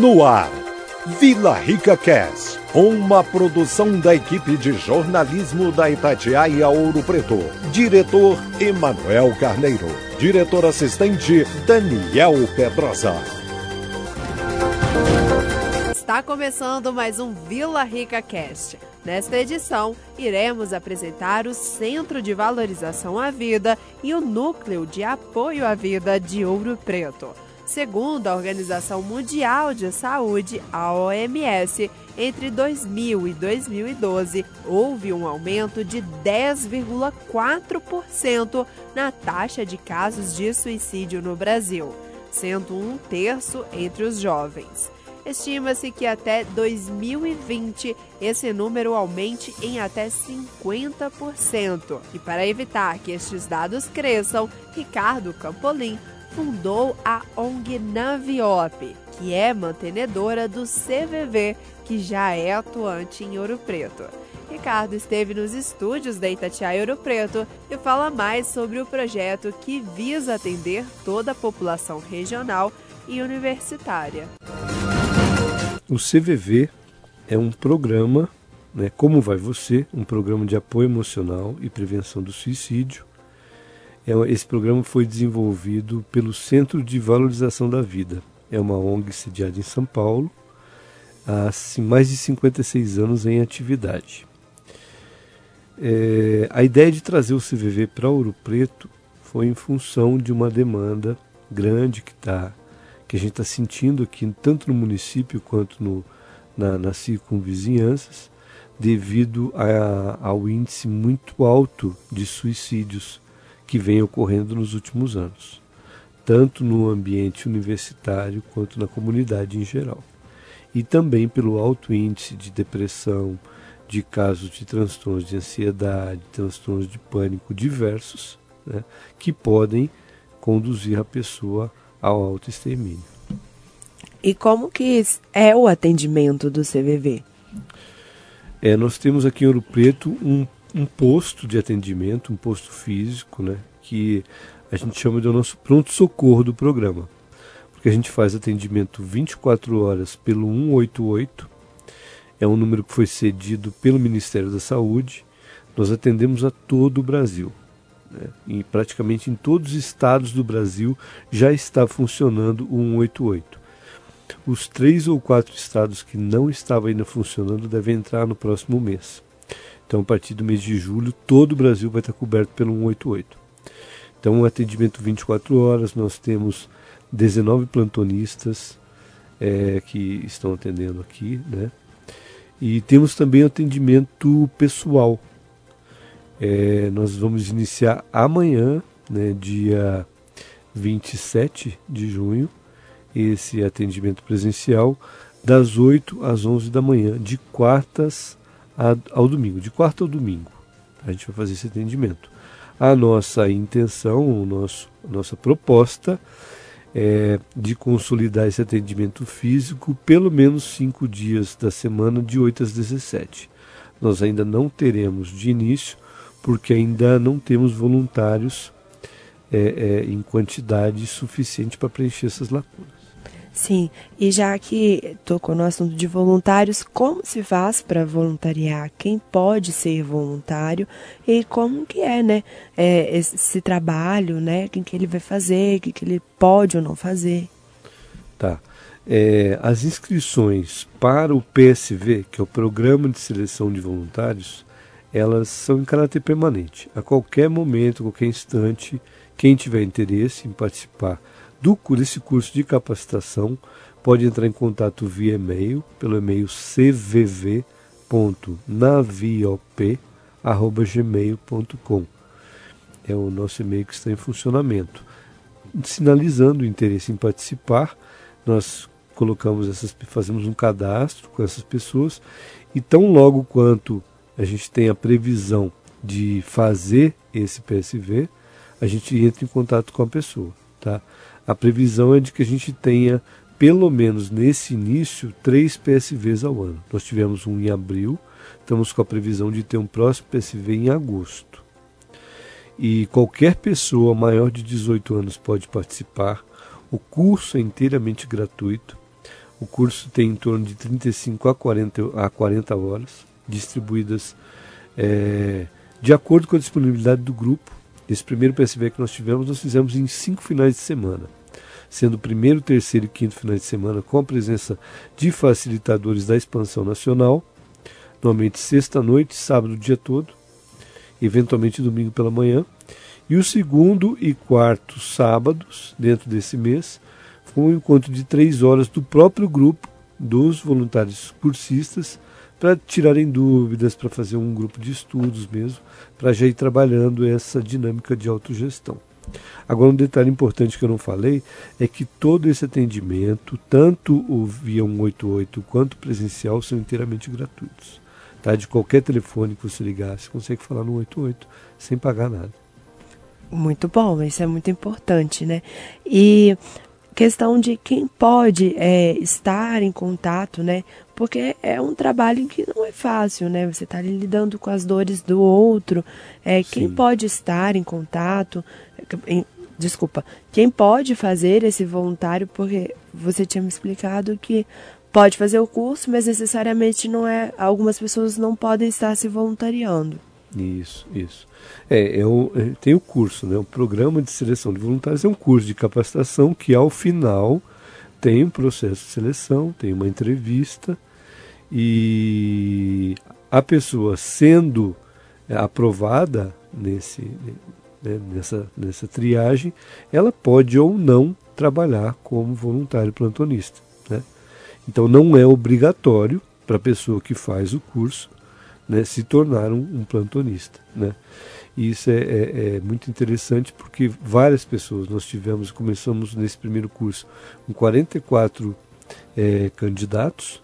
No ar, Vila Rica Cast, uma produção da equipe de jornalismo da Itatiaia Ouro Preto. Diretor Emanuel Carneiro. Diretor assistente Daniel Pedrosa. Está começando mais um Vila Rica Cast. Nesta edição, iremos apresentar o Centro de Valorização à Vida e o Núcleo de Apoio à Vida de Ouro Preto. Segundo a Organização Mundial de Saúde, a OMS, entre 2000 e 2012 houve um aumento de 10,4% na taxa de casos de suicídio no Brasil, sendo um terço entre os jovens. Estima-se que até 2020 esse número aumente em até 50%. E para evitar que estes dados cresçam, Ricardo Campolim fundou a ONG Naviop, que é mantenedora do CVV, que já é atuante em Ouro Preto. Ricardo esteve nos estúdios da Itatiaia Ouro Preto e fala mais sobre o projeto que visa atender toda a população regional e universitária. O CVV é um programa, né, Como Vai Você, um programa de apoio emocional e prevenção do suicídio, esse programa foi desenvolvido pelo Centro de Valorização da Vida. É uma ONG sediada em São Paulo, há mais de 56 anos em atividade. É, a ideia de trazer o CVV para Ouro Preto foi em função de uma demanda grande que, tá, que a gente está sentindo aqui, tanto no município quanto no, na, nas circunvizinhanças, devido a, ao índice muito alto de suicídios que vem ocorrendo nos últimos anos, tanto no ambiente universitário quanto na comunidade em geral. E também pelo alto índice de depressão, de casos de transtornos de ansiedade, transtornos de pânico diversos, né, que podem conduzir a pessoa ao autoextermínio. E como que é o atendimento do CVV? É, nós temos aqui em Ouro Preto um um posto de atendimento, um posto físico, né, que a gente chama de nosso pronto-socorro do programa. Porque a gente faz atendimento 24 horas pelo 188, é um número que foi cedido pelo Ministério da Saúde. Nós atendemos a todo o Brasil. Né, e praticamente em todos os estados do Brasil já está funcionando o 188. Os três ou quatro estados que não estavam ainda funcionando devem entrar no próximo mês. Então, a partir do mês de julho, todo o Brasil vai estar coberto pelo 188. Então, um atendimento 24 horas, nós temos 19 plantonistas é, que estão atendendo aqui, né? E temos também atendimento pessoal. É, nós vamos iniciar amanhã, né, dia 27 de junho, esse atendimento presencial, das 8 às 11 da manhã, de quartas ao domingo, de quarta ao domingo. A gente vai fazer esse atendimento. A nossa intenção, o nosso, a nossa proposta é de consolidar esse atendimento físico pelo menos cinco dias da semana, de 8 às 17. Nós ainda não teremos de início, porque ainda não temos voluntários é, é, em quantidade suficiente para preencher essas lacunas. Sim, e já que tocou no assunto de voluntários, como se faz para voluntariar? Quem pode ser voluntário e como que é, né? É, esse trabalho, né? Quem que ele vai fazer, o que, que ele pode ou não fazer? Tá. É, as inscrições para o PSV, que é o Programa de Seleção de Voluntários, elas são em caráter permanente. A qualquer momento, a qualquer instante, quem tiver interesse em participar do desse curso de capacitação pode entrar em contato via e-mail, pelo e-mail cvv.naviop.gmail.com. É o nosso e-mail que está em funcionamento. Sinalizando o interesse em participar, nós colocamos essas, fazemos um cadastro com essas pessoas e tão logo quanto a gente tem a previsão de fazer esse PSV, a gente entra em contato com a pessoa, tá? A previsão é de que a gente tenha, pelo menos nesse início, três PSVs ao ano. Nós tivemos um em abril, estamos com a previsão de ter um próximo PSV em agosto. E qualquer pessoa maior de 18 anos pode participar. O curso é inteiramente gratuito. O curso tem em torno de 35 a 40, a 40 horas, distribuídas é, de acordo com a disponibilidade do grupo. Esse primeiro PSV que nós tivemos, nós fizemos em cinco finais de semana, sendo o primeiro, terceiro e quinto finais de semana com a presença de facilitadores da expansão nacional, normalmente sexta-noite, sábado o dia todo, eventualmente domingo pela manhã. E o segundo e quarto sábados, dentro desse mês, foi um encontro de três horas do próprio grupo, dos voluntários cursistas, para tirarem dúvidas, para fazer um grupo de estudos mesmo, para já ir trabalhando essa dinâmica de autogestão. Agora, um detalhe importante que eu não falei é que todo esse atendimento, tanto o via 188 quanto presencial, são inteiramente gratuitos. Tá? De qualquer telefone que você ligar, você consegue falar no 188 sem pagar nada. Muito bom, isso é muito importante, né? E questão de quem pode é, estar em contato, né? Porque é um trabalho que não é fácil, né? Você está lidando com as dores do outro. É, quem pode estar em contato, em, desculpa, quem pode fazer esse voluntário, porque você tinha me explicado que pode fazer o curso, mas necessariamente não é. Algumas pessoas não podem estar se voluntariando. Isso, isso. É, é, o, é, tem o curso, né? O programa de seleção de voluntários é um curso de capacitação que ao final tem um processo de seleção, tem uma entrevista e a pessoa sendo é, aprovada nesse, né, nessa, nessa triagem, ela pode ou não trabalhar como voluntário plantonista. Né? Então não é obrigatório para a pessoa que faz o curso né, se tornar um, um plantonista. Né? Isso é, é, é, muito interessante porque várias pessoas, nós tivemos, começamos nesse primeiro curso com 44 é, candidatos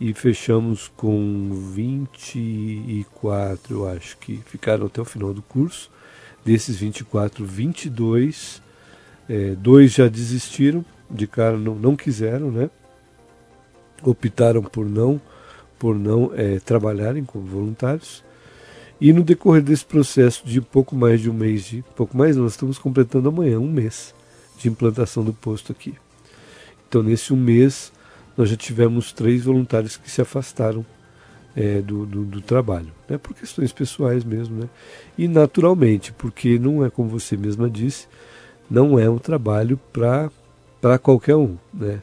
e fechamos com 24, eu acho, que ficaram até o final do curso. Desses 24, 22, é, dois já desistiram, de cara não, não quiseram, né? Optaram por não por não é, trabalharem como voluntários. E no decorrer desse processo de pouco mais de um mês, de pouco mais, nós estamos completando amanhã um mês de implantação do posto aqui. Então, nesse um mês, nós já tivemos três voluntários que se afastaram é, do, do, do, trabalho, né, por questões pessoais mesmo. Né, e naturalmente, porque não é como você mesma disse, não é um trabalho para qualquer um. Né,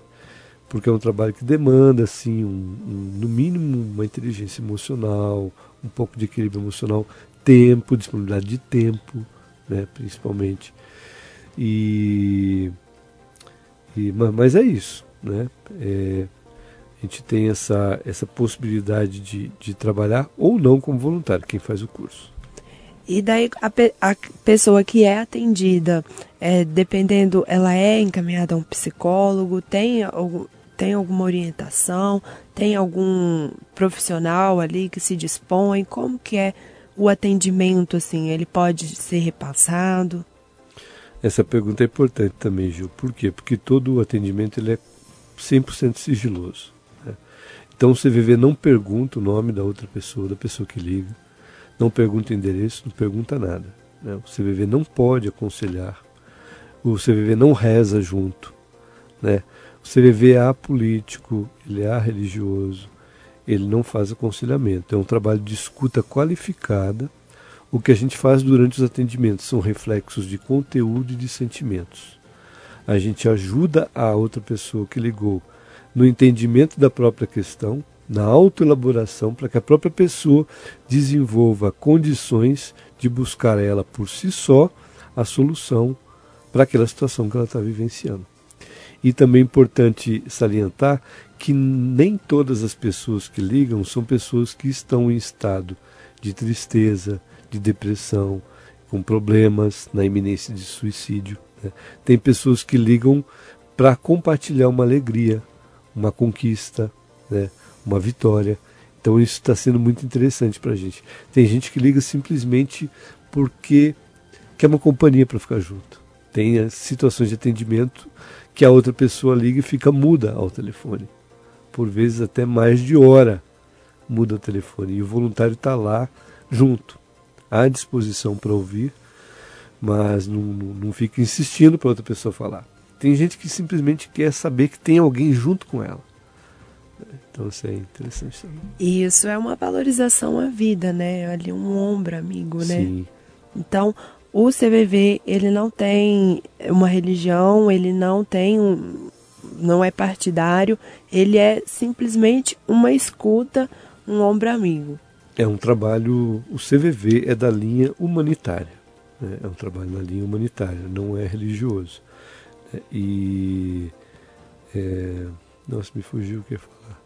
porque é um trabalho que demanda, assim, um, um, no mínimo, uma inteligência emocional, um pouco de equilíbrio emocional, tempo, disponibilidade de tempo, né, principalmente. E, e mas é isso, né? É, a gente tem essa, essa possibilidade de, de trabalhar ou não como voluntário, quem faz o curso. E daí a, pe a pessoa que é atendida, é, dependendo, ela é encaminhada a um psicólogo, tem tem alguma orientação, tem algum profissional ali que se dispõe, como que é o atendimento assim, ele pode ser repassado? Essa pergunta é importante também, Gil. Por quê? Porque todo o atendimento ele é 100% sigiloso. Né? Então o CVV não pergunta o nome da outra pessoa, da pessoa que liga não pergunta endereço, não pergunta nada. Né? O CVV não pode aconselhar, o CVV não reza junto. Né? O CVV é apolítico, ele é religioso, ele não faz aconselhamento. É um trabalho de escuta qualificada. O que a gente faz durante os atendimentos são reflexos de conteúdo e de sentimentos. A gente ajuda a outra pessoa que ligou no entendimento da própria questão, na autoelaboração para que a própria pessoa desenvolva condições de buscar ela por si só a solução para aquela situação que ela está vivenciando. E também é importante salientar que nem todas as pessoas que ligam são pessoas que estão em estado de tristeza, de depressão, com problemas na iminência de suicídio. Né? Tem pessoas que ligam para compartilhar uma alegria, uma conquista, né? uma vitória. Então isso está sendo muito interessante para a gente. Tem gente que liga simplesmente porque quer uma companhia para ficar junto. Tem eh, situações de atendimento que a outra pessoa liga e fica muda ao telefone. Por vezes até mais de hora muda o telefone. E o voluntário está lá junto, à disposição para ouvir, mas não, não, não fica insistindo para outra pessoa falar. Tem gente que simplesmente quer saber que tem alguém junto com ela Então isso é interessante também. Isso é uma valorização à vida, né? Ali um ombro amigo, né? Sim. Então, o CVV, ele não tem uma religião, ele não tem um, não é partidário, ele é simplesmente uma escuta, um ombro amigo. É um trabalho, o CVV é da linha humanitária, né? é um trabalho na linha humanitária, não é religioso. É, e. É, nossa, me fugiu o que ia falar.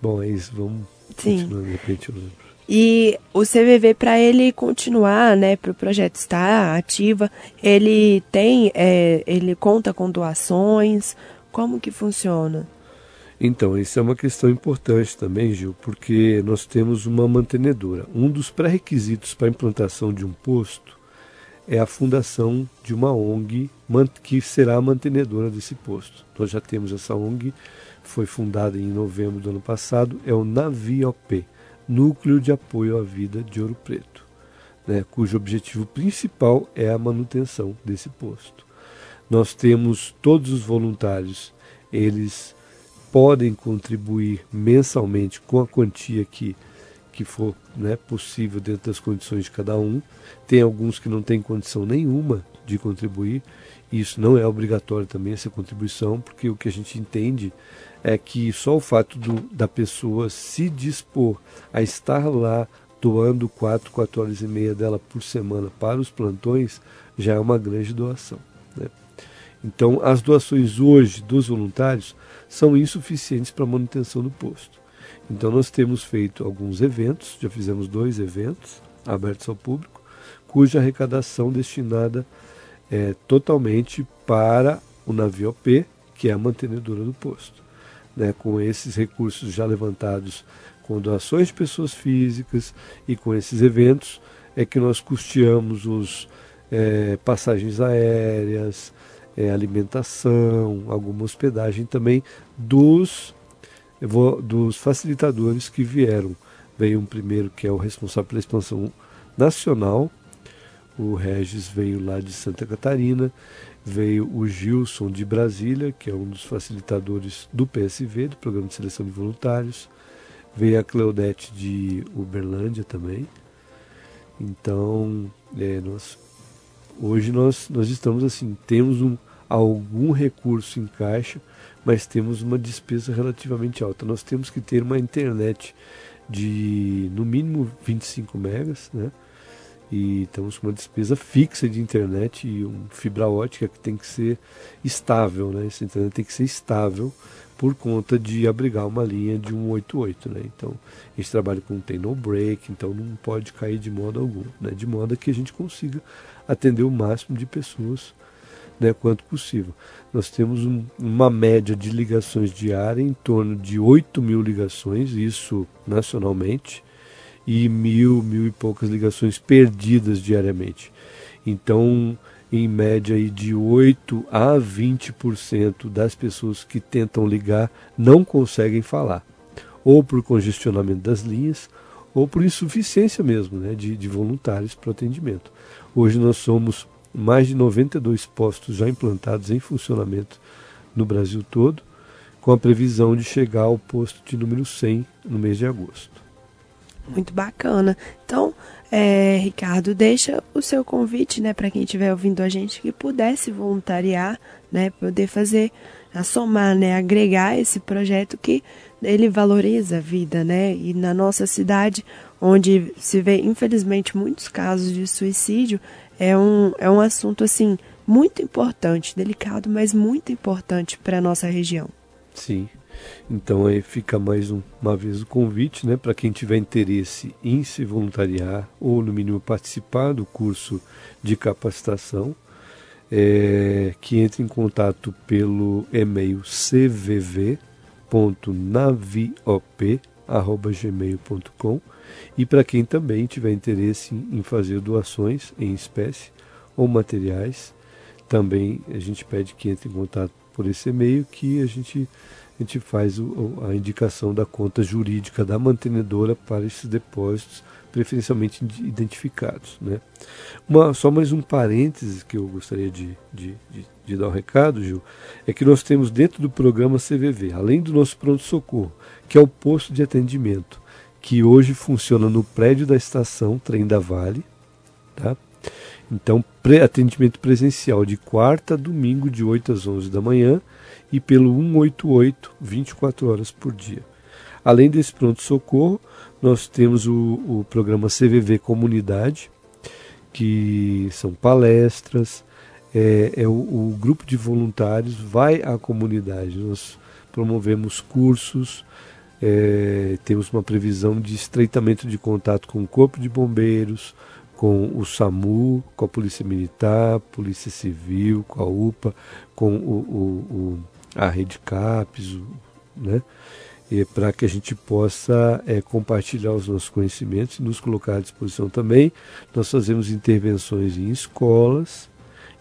Bom, é isso, vamos Sim. continuar, de repente eu lembro. E o CVV, para ele continuar, né, para o projeto estar ativa, ele tem, é, ele conta com doações. Como que funciona? Então, isso é uma questão importante também, Gil, porque nós temos uma mantenedora. Um dos pré-requisitos para a implantação de um posto é a fundação de uma ONG que será a mantenedora desse posto. Nós já temos essa ONG, foi fundada em novembro do ano passado, é o NAVIOP Núcleo de Apoio à Vida de Ouro Preto, né, cujo objetivo principal é a manutenção desse posto. Nós temos todos os voluntários, eles podem contribuir mensalmente com a quantia que, que for né, possível dentro das condições de cada um. Tem alguns que não têm condição nenhuma de contribuir, e isso não é obrigatório também, essa contribuição, porque o que a gente entende é que só o fato do, da pessoa se dispor a estar lá doando 4, 4 horas e meia dela por semana para os plantões já é uma grande doação. Né? Então, as doações hoje dos voluntários são insuficientes para a manutenção do posto. Então, nós temos feito alguns eventos, já fizemos dois eventos abertos ao público, cuja arrecadação destinada é totalmente para o navio OP, que é a mantenedora do posto né, com esses recursos já levantados com doações de pessoas físicas e com esses eventos, é que nós custeamos os é, passagens aéreas, é, alimentação, alguma hospedagem também dos, vou, dos facilitadores que vieram. Veio um primeiro que é o responsável pela expansão nacional, o Regis veio lá de Santa Catarina, veio o Gilson de Brasília, que é um dos facilitadores do PSV, do Programa de Seleção de Voluntários. Veio a Cleodete de Uberlândia também. Então, é, nós, hoje nós, nós estamos assim, temos um, algum recurso em caixa, mas temos uma despesa relativamente alta. Nós temos que ter uma internet de no mínimo 25 megas, né? e estamos com uma despesa fixa de internet e uma fibra ótica que tem que ser estável, né? Essa internet tem que ser estável por conta de abrigar uma linha de 188, né? Então, a gente trabalha com tem no break, então não pode cair de modo algum, né? De modo que a gente consiga atender o máximo de pessoas, né, quanto possível. Nós temos um, uma média de ligações diárias em torno de 8 mil ligações, isso nacionalmente, e mil, mil e poucas ligações perdidas diariamente. Então, em média aí de 8 a 20% das pessoas que tentam ligar não conseguem falar, ou por congestionamento das linhas, ou por insuficiência mesmo né, de, de voluntários para o atendimento. Hoje nós somos mais de 92 postos já implantados em funcionamento no Brasil todo, com a previsão de chegar ao posto de número 100 no mês de agosto. Muito bacana. Então, é, Ricardo, deixa o seu convite, né, para quem estiver ouvindo a gente que pudesse voluntariar, né, poder fazer, a somar, né, agregar esse projeto que ele valoriza a vida, né, e na nossa cidade, onde se vê infelizmente muitos casos de suicídio, é um, é um assunto assim muito importante, delicado, mas muito importante para a nossa região. Sim. Então aí fica mais um, uma vez o convite, né, para quem tiver interesse em se voluntariar ou no mínimo participar do curso de capacitação, é, que entre em contato pelo e-mail cvv.naviop@gmail.com e para quem também tiver interesse em fazer doações em espécie ou materiais, também a gente pede que entre em contato por esse e-mail que a gente a gente faz o, a indicação da conta jurídica da mantenedora para esses depósitos preferencialmente identificados. Né? Uma, só mais um parênteses que eu gostaria de, de, de, de dar um recado, Gil, é que nós temos dentro do programa CVV, além do nosso pronto-socorro, que é o posto de atendimento, que hoje funciona no prédio da estação Trem da Vale. Tá? Então, pré atendimento presencial de quarta a domingo, de 8 às 11 da manhã, e pelo 188, 24 horas por dia. Além desse pronto-socorro, nós temos o, o programa CVV Comunidade, que são palestras, é, é o, o, grupo de voluntários vai à comunidade. Nós promovemos cursos, é, temos uma previsão de estreitamento de contato com o Corpo de Bombeiros, com o SAMU, com a Polícia Militar, Polícia Civil, com a UPA, com o, o, a Rede CAPES, né? para que a gente possa é, compartilhar os nossos conhecimentos e nos colocar à disposição também. Nós fazemos intervenções em escolas,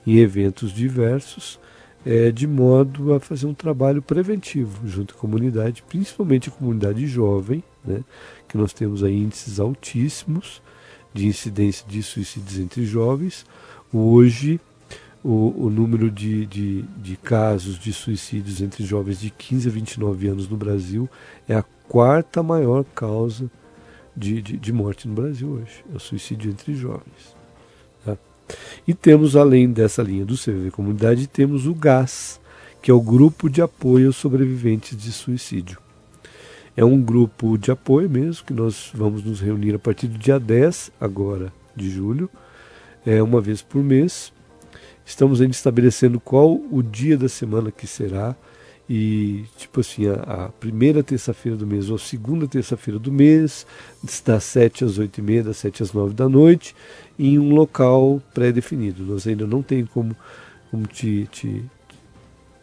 em eventos diversos, é, de modo a fazer um trabalho preventivo junto à comunidade, principalmente a comunidade jovem, né, que nós temos aí índices altíssimos de incidência de suicídios entre jovens. Hoje, o, o número de, de, de, casos de suicídios entre jovens de 15 a 29 anos no Brasil é a quarta maior causa de, de, de morte no Brasil hoje. É o suicídio entre jovens. E temos, além dessa linha do CVV Comunidade, temos o GAS, que é o Grupo de Apoio aos Sobreviventes de Suicídio. É um grupo de apoio mesmo, que nós vamos nos reunir a partir do dia 10 agora de julho, é uma vez por mês, Estamos ainda estabelecendo qual o dia da semana que será. E, tipo assim, a, a primeira terça-feira do mês ou a segunda terça-feira do mês, das 7 às 8 e meia, das 7 às 9 da noite, em um local pré-definido. Nós ainda não tem como, como te, te,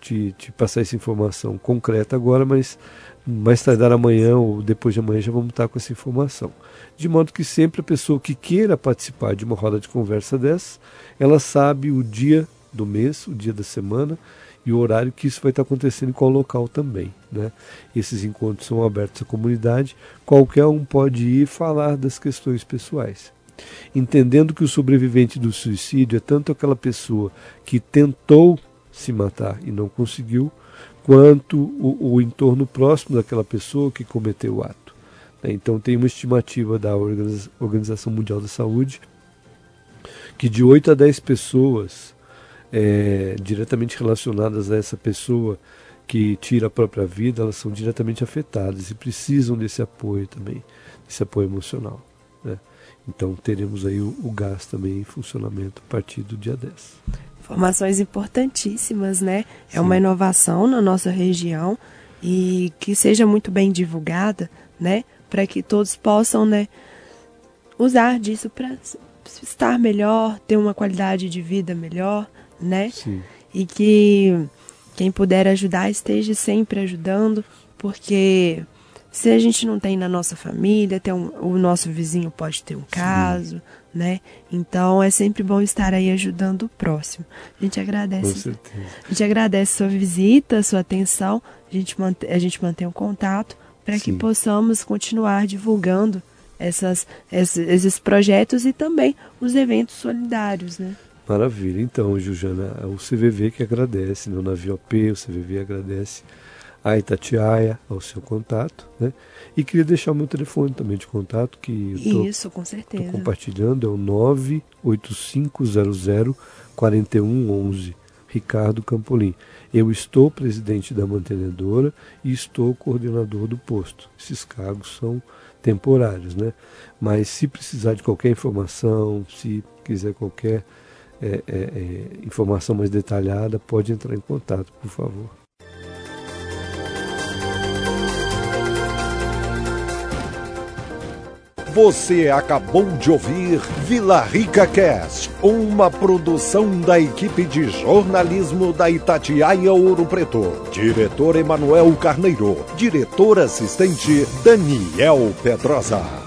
te, te passar essa informação concreta agora, mas mais tardar amanhã ou depois de amanhã já vamos estar com essa informação. De modo que sempre a pessoa que queira participar de uma roda de conversa dessa, ela sabe o dia do mês, o dia da semana e o horário que isso vai estar acontecendo em qual local também. Né? Esses encontros são abertos à comunidade, qualquer um pode ir falar das questões pessoais. Entendendo que o sobrevivente do suicídio é tanto aquela pessoa que tentou se matar e não conseguiu, quanto o, o entorno próximo daquela pessoa que cometeu o ato. Né? Então, tem uma estimativa da Organização Mundial da Saúde que de 8 a 10 pessoas é, diretamente relacionadas a essa pessoa que tira a própria vida, elas são diretamente afetadas e precisam desse apoio também, desse apoio emocional. Né? Então teremos aí o, o gás também em funcionamento a partir do dia 10. Informações importantíssimas, né? É Sim. uma inovação na nossa região e que seja muito bem divulgada, né? Para que todos possam, né? Usar disso para estar melhor, ter uma qualidade de vida melhor, né? Sim. E que quem puder ajudar esteja sempre ajudando, porque se a gente não tem na nossa família, tem um, o nosso vizinho pode ter um caso, Sim. né? Então é sempre bom estar aí ajudando o próximo. A gente agradece. Com certeza. A gente agradece sua visita, sua atenção. A gente mantém, a gente mantém o contato para que possamos continuar divulgando essas, esses projetos e também os eventos solidários, né? Maravilha. Então, Juliana, o CVV que agradece, né? o Navio OP, o CVV agradece a Itatiaia, ao seu contato, né? E queria deixar o meu telefone também de contato, que eu tô, Isso, com certeza. Tô compartilhando, é o 98500 4111, Ricardo Campolim. Eu estou presidente da mantenedora e estou coordenador do posto. Esses cargos são temporários, né? Mas se precisar de qualquer informação, se quiser qualquer é, é, informação mais detalhada, pode entrar em contato, por favor. Você acabou de ouvir Vila Rica Cast, uma produção da equipe de jornalismo da Itatiaia Ouro Preto. Diretor Emanuel Carneiro, diretor assistente Daniel Pedrosa.